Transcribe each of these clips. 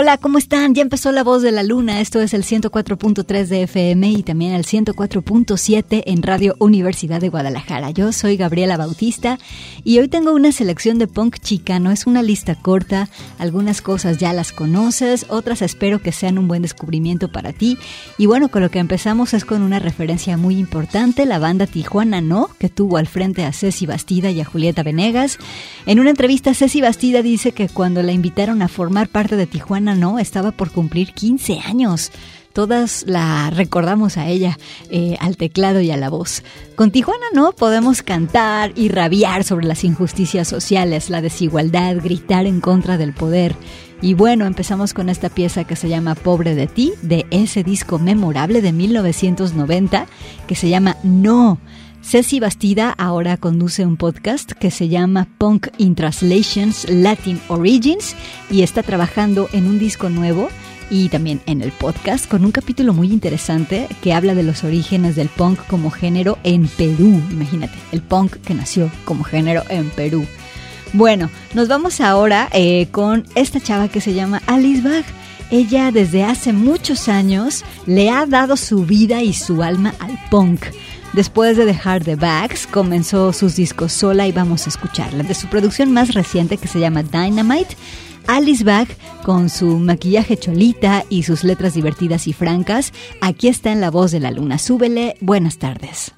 Hola, ¿cómo están? Ya empezó La Voz de la Luna. Esto es el 104.3 de FM y también el 104.7 en Radio Universidad de Guadalajara. Yo soy Gabriela Bautista y hoy tengo una selección de punk chicano. Es una lista corta. Algunas cosas ya las conoces, otras espero que sean un buen descubrimiento para ti. Y bueno, con lo que empezamos es con una referencia muy importante, la banda Tijuana No, que tuvo al frente a Ceci Bastida y a Julieta Venegas. En una entrevista, Ceci Bastida dice que cuando la invitaron a formar parte de Tijuana, no, estaba por cumplir 15 años. Todas la recordamos a ella, eh, al teclado y a la voz. Con Tijuana no podemos cantar y rabiar sobre las injusticias sociales, la desigualdad, gritar en contra del poder. Y bueno, empezamos con esta pieza que se llama Pobre de ti, de ese disco memorable de 1990, que se llama No. Ceci Bastida ahora conduce un podcast que se llama Punk in Translations Latin Origins y está trabajando en un disco nuevo y también en el podcast con un capítulo muy interesante que habla de los orígenes del punk como género en Perú. Imagínate, el punk que nació como género en Perú. Bueno, nos vamos ahora eh, con esta chava que se llama Alice Bach. Ella desde hace muchos años le ha dado su vida y su alma al punk. Después de dejar The Bags, comenzó sus discos sola y vamos a escucharla. De su producción más reciente que se llama Dynamite, Alice Bag, con su maquillaje cholita y sus letras divertidas y francas, aquí está en La Voz de la Luna. Súbele, buenas tardes.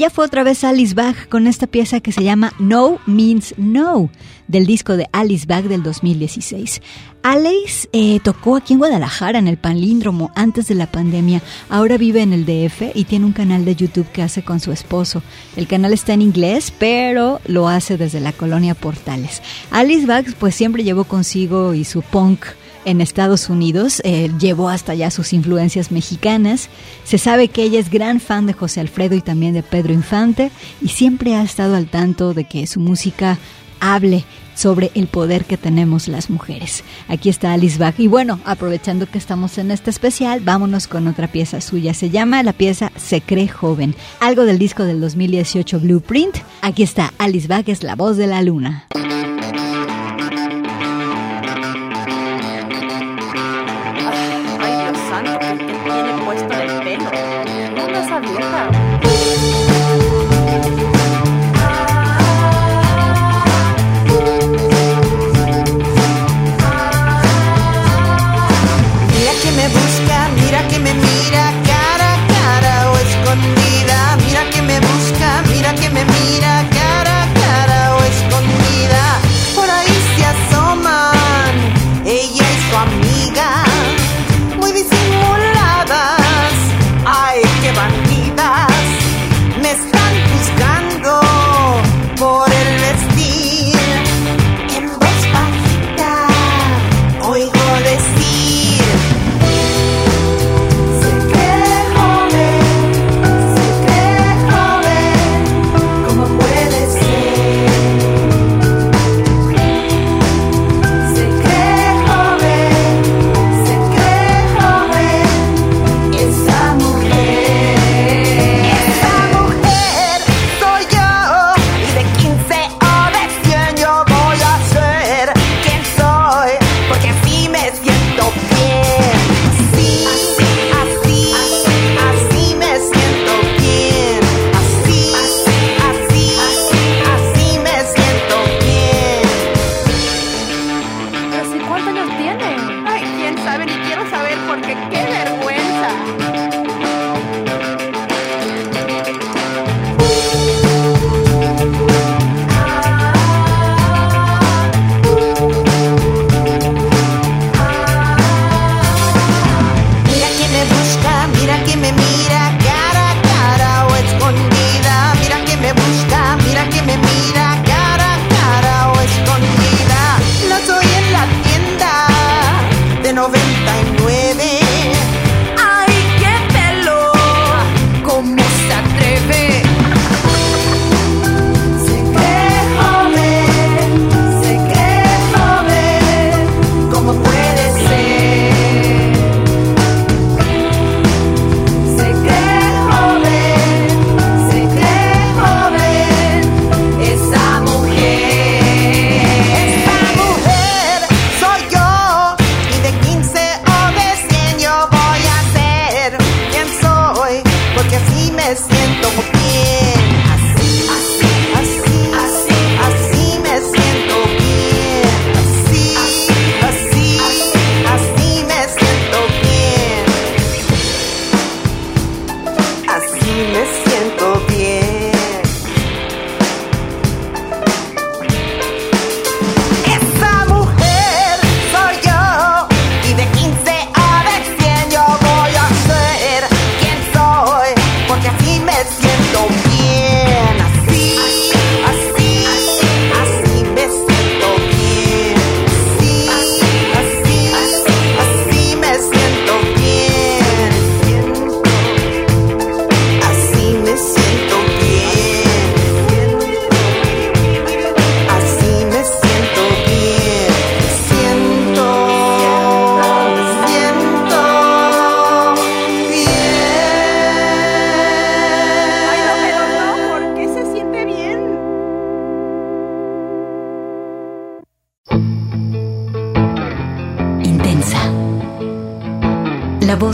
Ella fue otra vez Alice Bag con esta pieza que se llama No Means No, del disco de Alice Bag del 2016. Alice eh, tocó aquí en Guadalajara, en el Panlíndromo, antes de la pandemia. Ahora vive en el DF y tiene un canal de YouTube que hace con su esposo. El canal está en inglés, pero lo hace desde la colonia Portales. Alice Bag pues siempre llevó consigo y su punk en Estados Unidos, eh, llevó hasta allá sus influencias mexicanas. Se sabe que ella es gran fan de José Alfredo y también de Pedro Infante y siempre ha estado al tanto de que su música hable sobre el poder que tenemos las mujeres. Aquí está Alice Bach. Y bueno, aprovechando que estamos en este especial, vámonos con otra pieza suya. Se llama la pieza Se cree joven, algo del disco del 2018 Blueprint. Aquí está Alice Bach, es la voz de la luna.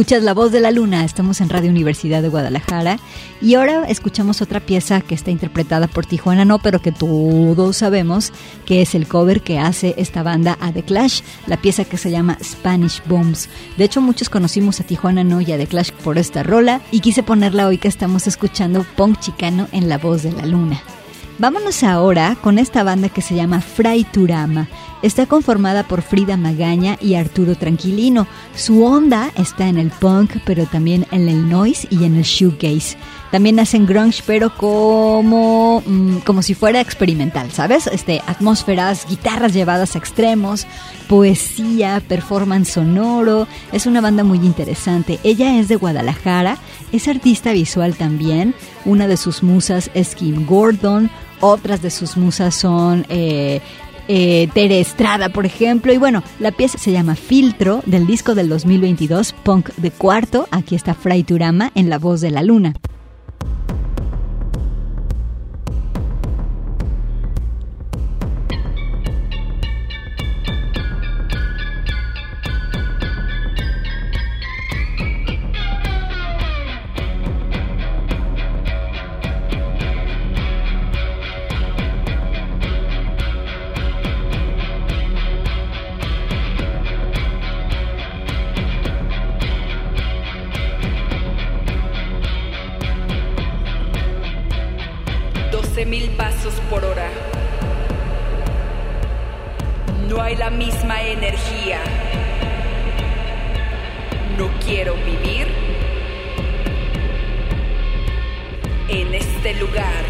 Escuchas La Voz de la Luna, estamos en Radio Universidad de Guadalajara y ahora escuchamos otra pieza que está interpretada por Tijuana No, pero que todos sabemos que es el cover que hace esta banda a The Clash, la pieza que se llama Spanish Bombs. De hecho, muchos conocimos a Tijuana No y a The Clash por esta rola y quise ponerla hoy que estamos escuchando Punk Chicano en La Voz de la Luna. Vámonos ahora con esta banda que se llama Fraiturama. Está conformada por Frida Magaña y Arturo Tranquilino. Su onda está en el punk, pero también en el noise y en el shoegaze. También hacen grunge, pero como, mm, como si fuera experimental, ¿sabes? Este, atmósferas, guitarras llevadas a extremos, poesía, performance sonoro. Es una banda muy interesante. Ella es de Guadalajara, es artista visual también. Una de sus musas es Kim Gordon. Otras de sus musas son eh, eh, Tere Estrada, por ejemplo. Y bueno, la pieza se llama Filtro del disco del 2022, Punk de Cuarto. Aquí está Fray Turama en la voz de la luna. Por hora. No hay la misma energía. No quiero vivir en este lugar.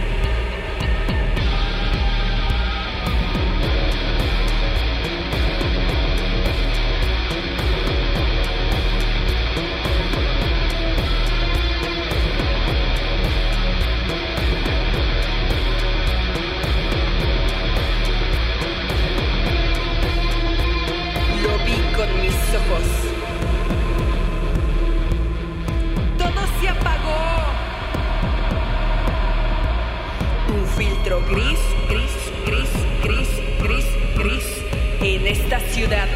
Todo se apagó. Un filtro gris, gris, gris, gris, gris, gris en esta ciudad.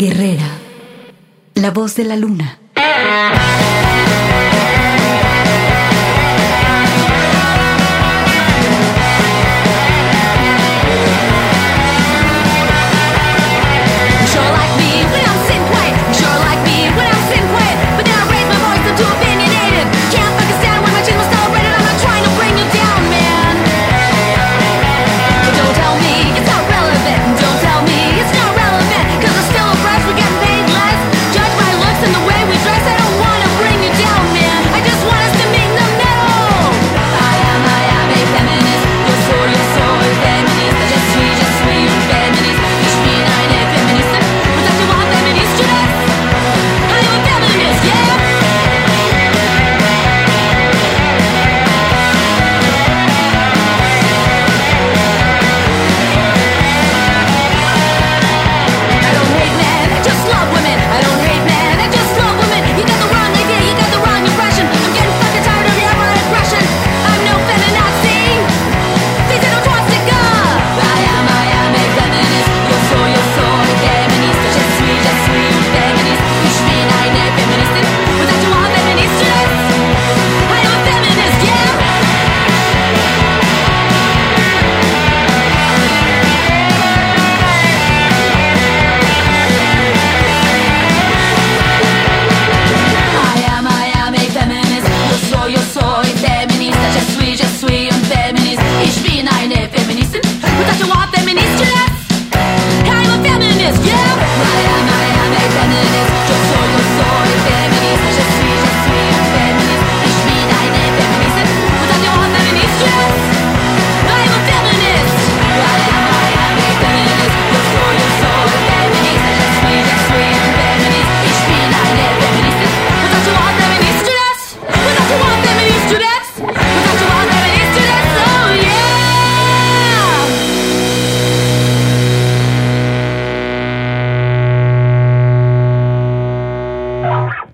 Guerrera, la voz de la luna.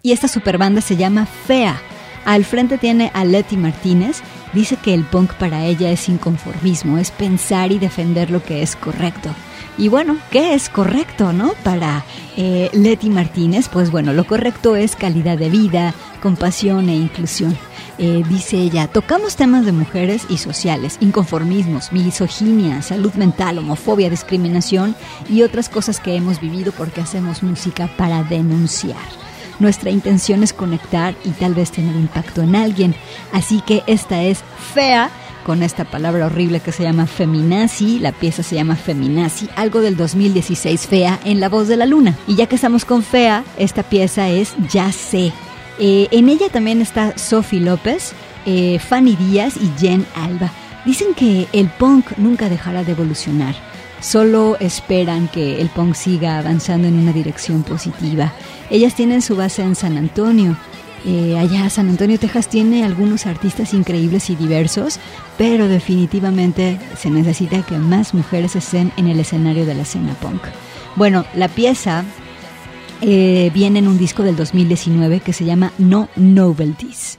Y esta superbanda se llama Fea. Al frente tiene a Letty Martínez. Dice que el punk para ella es inconformismo, es pensar y defender lo que es correcto. Y bueno, ¿qué es correcto, no? Para eh, Leti Martínez, pues bueno, lo correcto es calidad de vida, compasión e inclusión. Eh, dice ella, tocamos temas de mujeres y sociales, inconformismos, misoginia, salud mental, homofobia, discriminación y otras cosas que hemos vivido porque hacemos música para denunciar. Nuestra intención es conectar y tal vez tener impacto en alguien. Así que esta es fea con esta palabra horrible que se llama feminazi. La pieza se llama Feminazi, algo del 2016 Fea en La Voz de la Luna. Y ya que estamos con Fea, esta pieza es Ya sé. Eh, en ella también está Sophie López, eh, Fanny Díaz y Jen Alba. Dicen que el punk nunca dejará de evolucionar. Solo esperan que el punk siga avanzando en una dirección positiva. Ellas tienen su base en San Antonio eh, allá San Antonio, Texas tiene algunos artistas increíbles y diversos, pero definitivamente se necesita que más mujeres estén en el escenario de la escena punk. Bueno, la pieza eh, viene en un disco del 2019 que se llama No Novelties.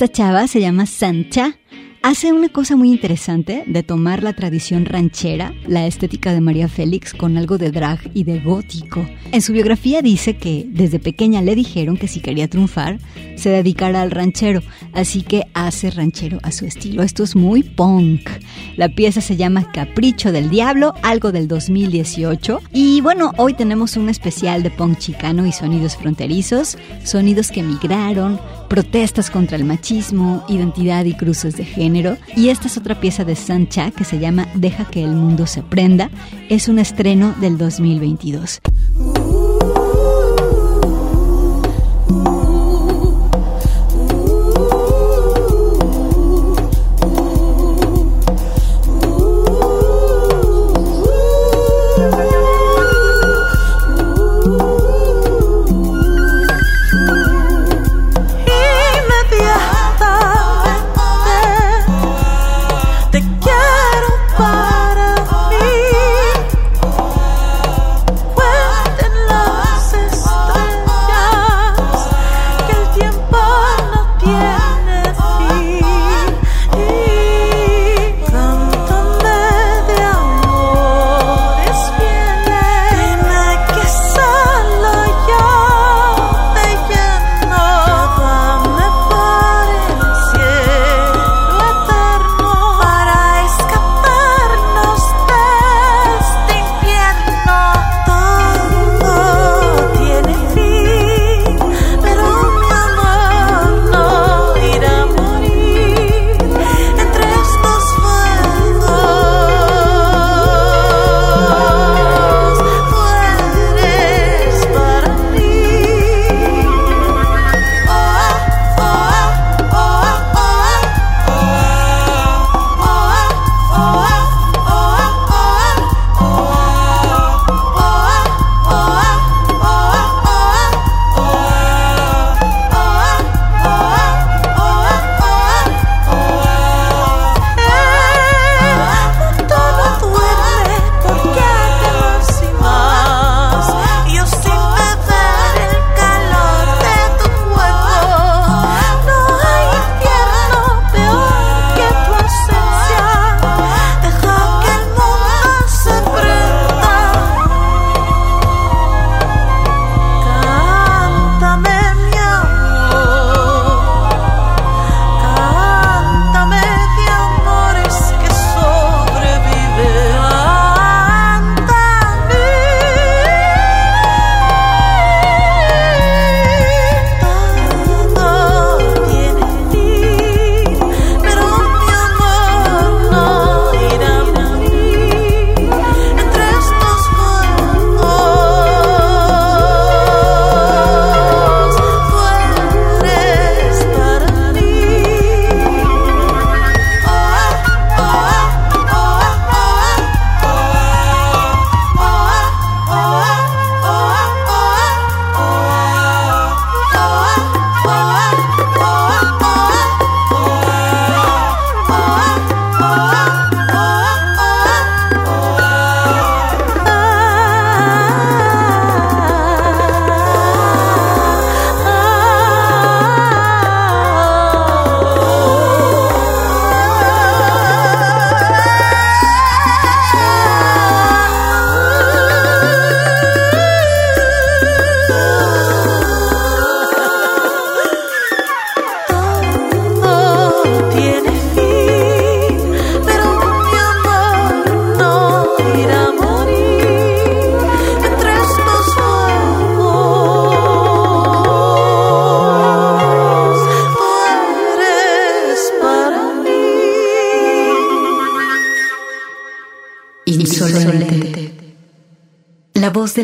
Esta chava se llama Sancha hace una cosa muy interesante de tomar la tradición ranchera, la estética de María Félix, con algo de drag y de gótico. En su biografía dice que desde pequeña le dijeron que si quería triunfar, se dedicara al ranchero, así que hace ranchero a su estilo. Esto es muy punk. La pieza se llama Capricho del Diablo, algo del 2018. Y bueno, hoy tenemos un especial de punk chicano y sonidos fronterizos, sonidos que migraron, protestas contra el machismo, identidad y cruces de género. Y esta es otra pieza de Sancha que se llama Deja que el mundo se prenda. Es un estreno del 2022.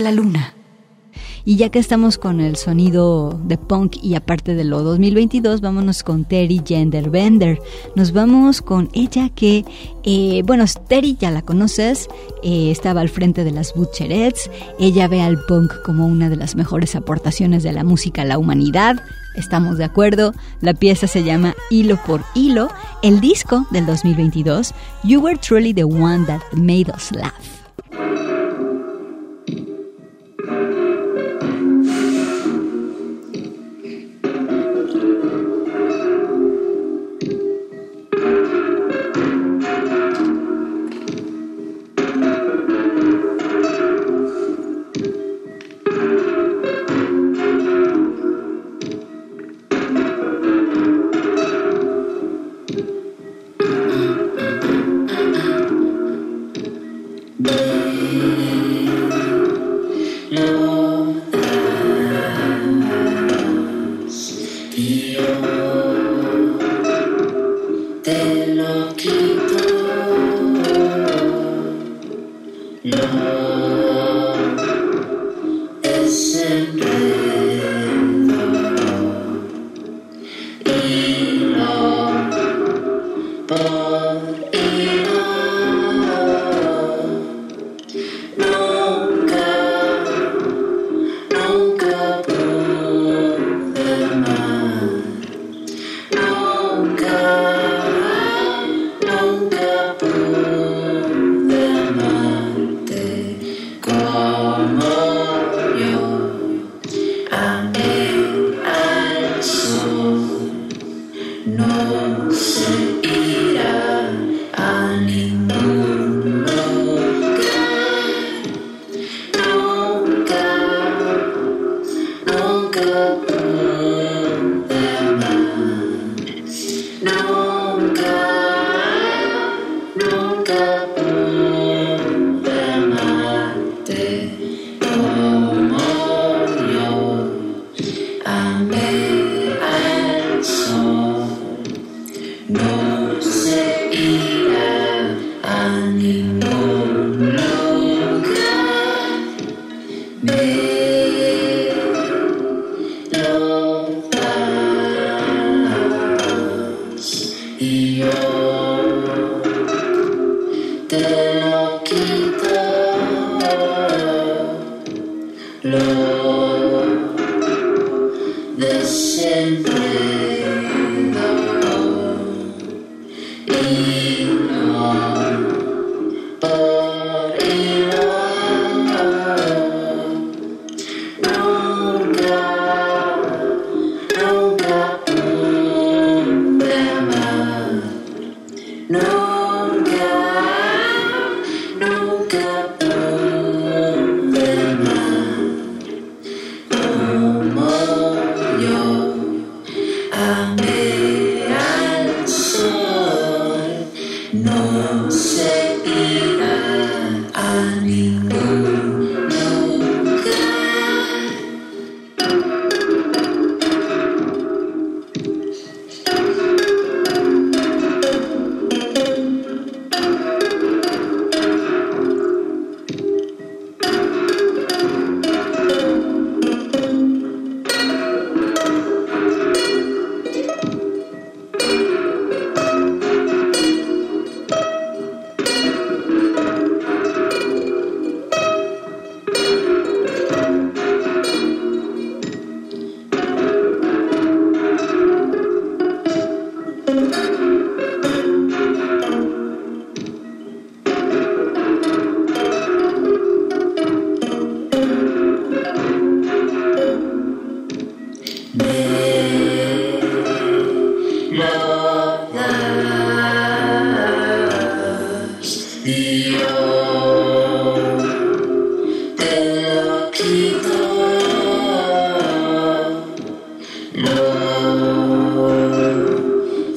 La luna. Y ya que estamos con el sonido de punk y aparte de lo 2022, vámonos con Terry Genderbender. Nos vamos con ella que, eh, bueno, Terry ya la conoces, eh, estaba al frente de las Butcherettes. Ella ve al punk como una de las mejores aportaciones de la música a la humanidad. Estamos de acuerdo. La pieza se llama Hilo por Hilo. El disco del 2022, You Were Truly the One That Made Us Laugh. simply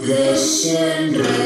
de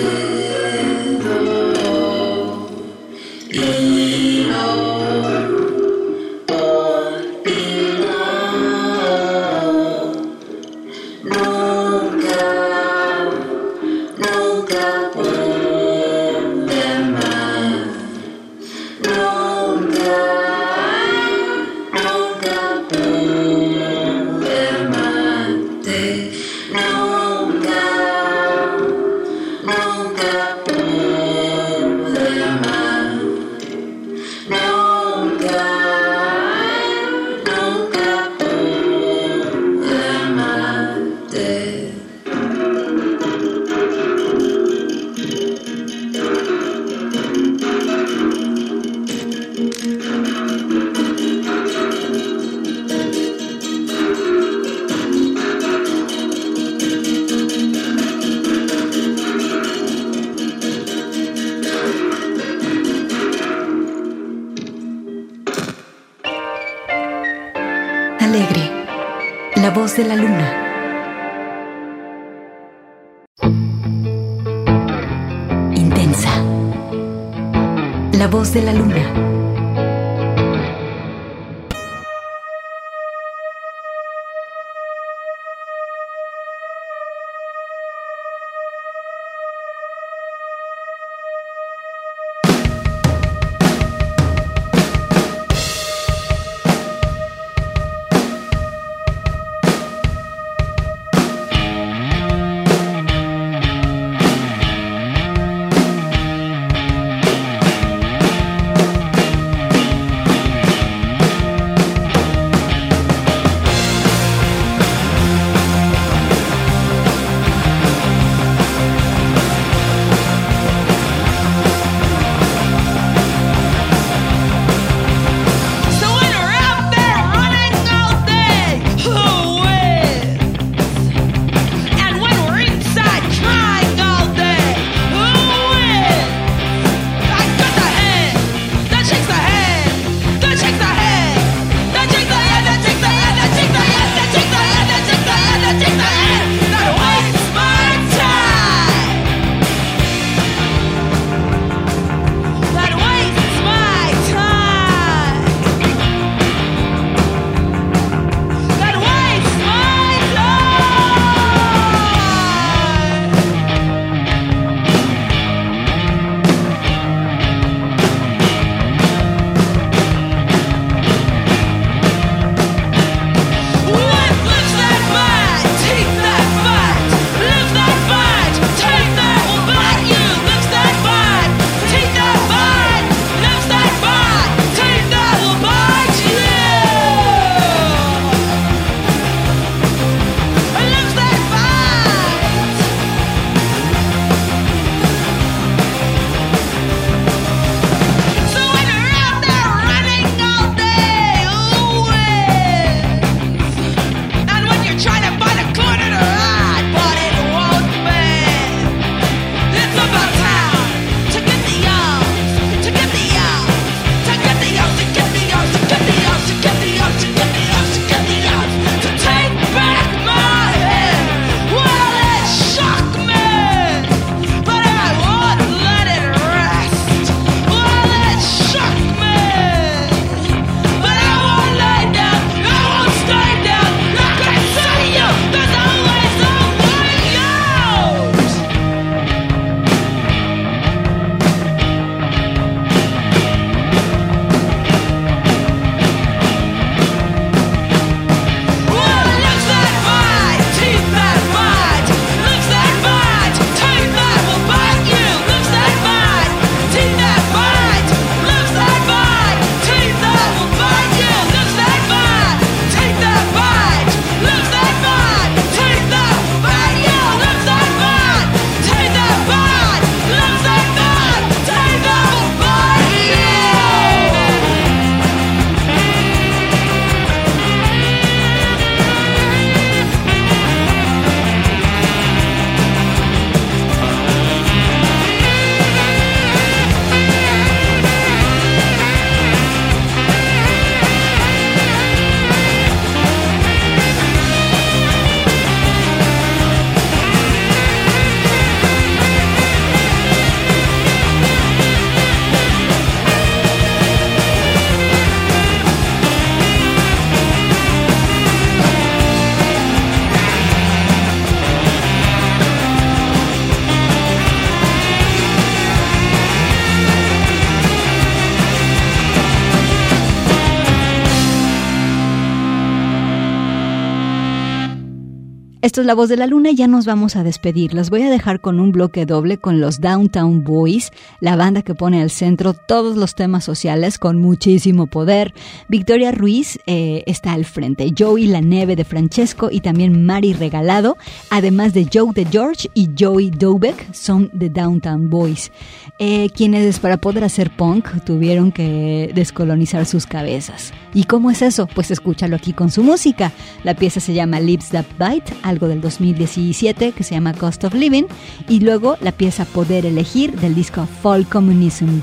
Esto es La Voz de la Luna y ya nos vamos a despedir. Los voy a dejar con un bloque doble con los Downtown Boys, la banda que pone al centro todos los temas sociales con muchísimo poder. Victoria Ruiz eh, está al frente, Joey La Neve de Francesco y también Mari Regalado, además de Joe de George y Joey Dobeck son The Downtown Boys, eh, quienes para poder hacer punk tuvieron que descolonizar sus cabezas. ¿Y cómo es eso? Pues escúchalo aquí con su música. La pieza se llama Lips That Bite algo del 2017 que se llama Cost of Living, y luego la pieza Poder Elegir del disco Fall Communism,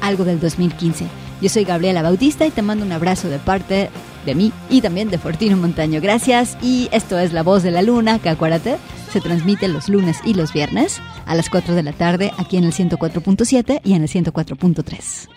algo del 2015. Yo soy Gabriela Bautista y te mando un abrazo de parte de mí y también de Fortino Montaño. Gracias y esto es La Voz de la Luna, que acuérdate, se transmite los lunes y los viernes a las 4 de la tarde aquí en el 104.7 y en el 104.3.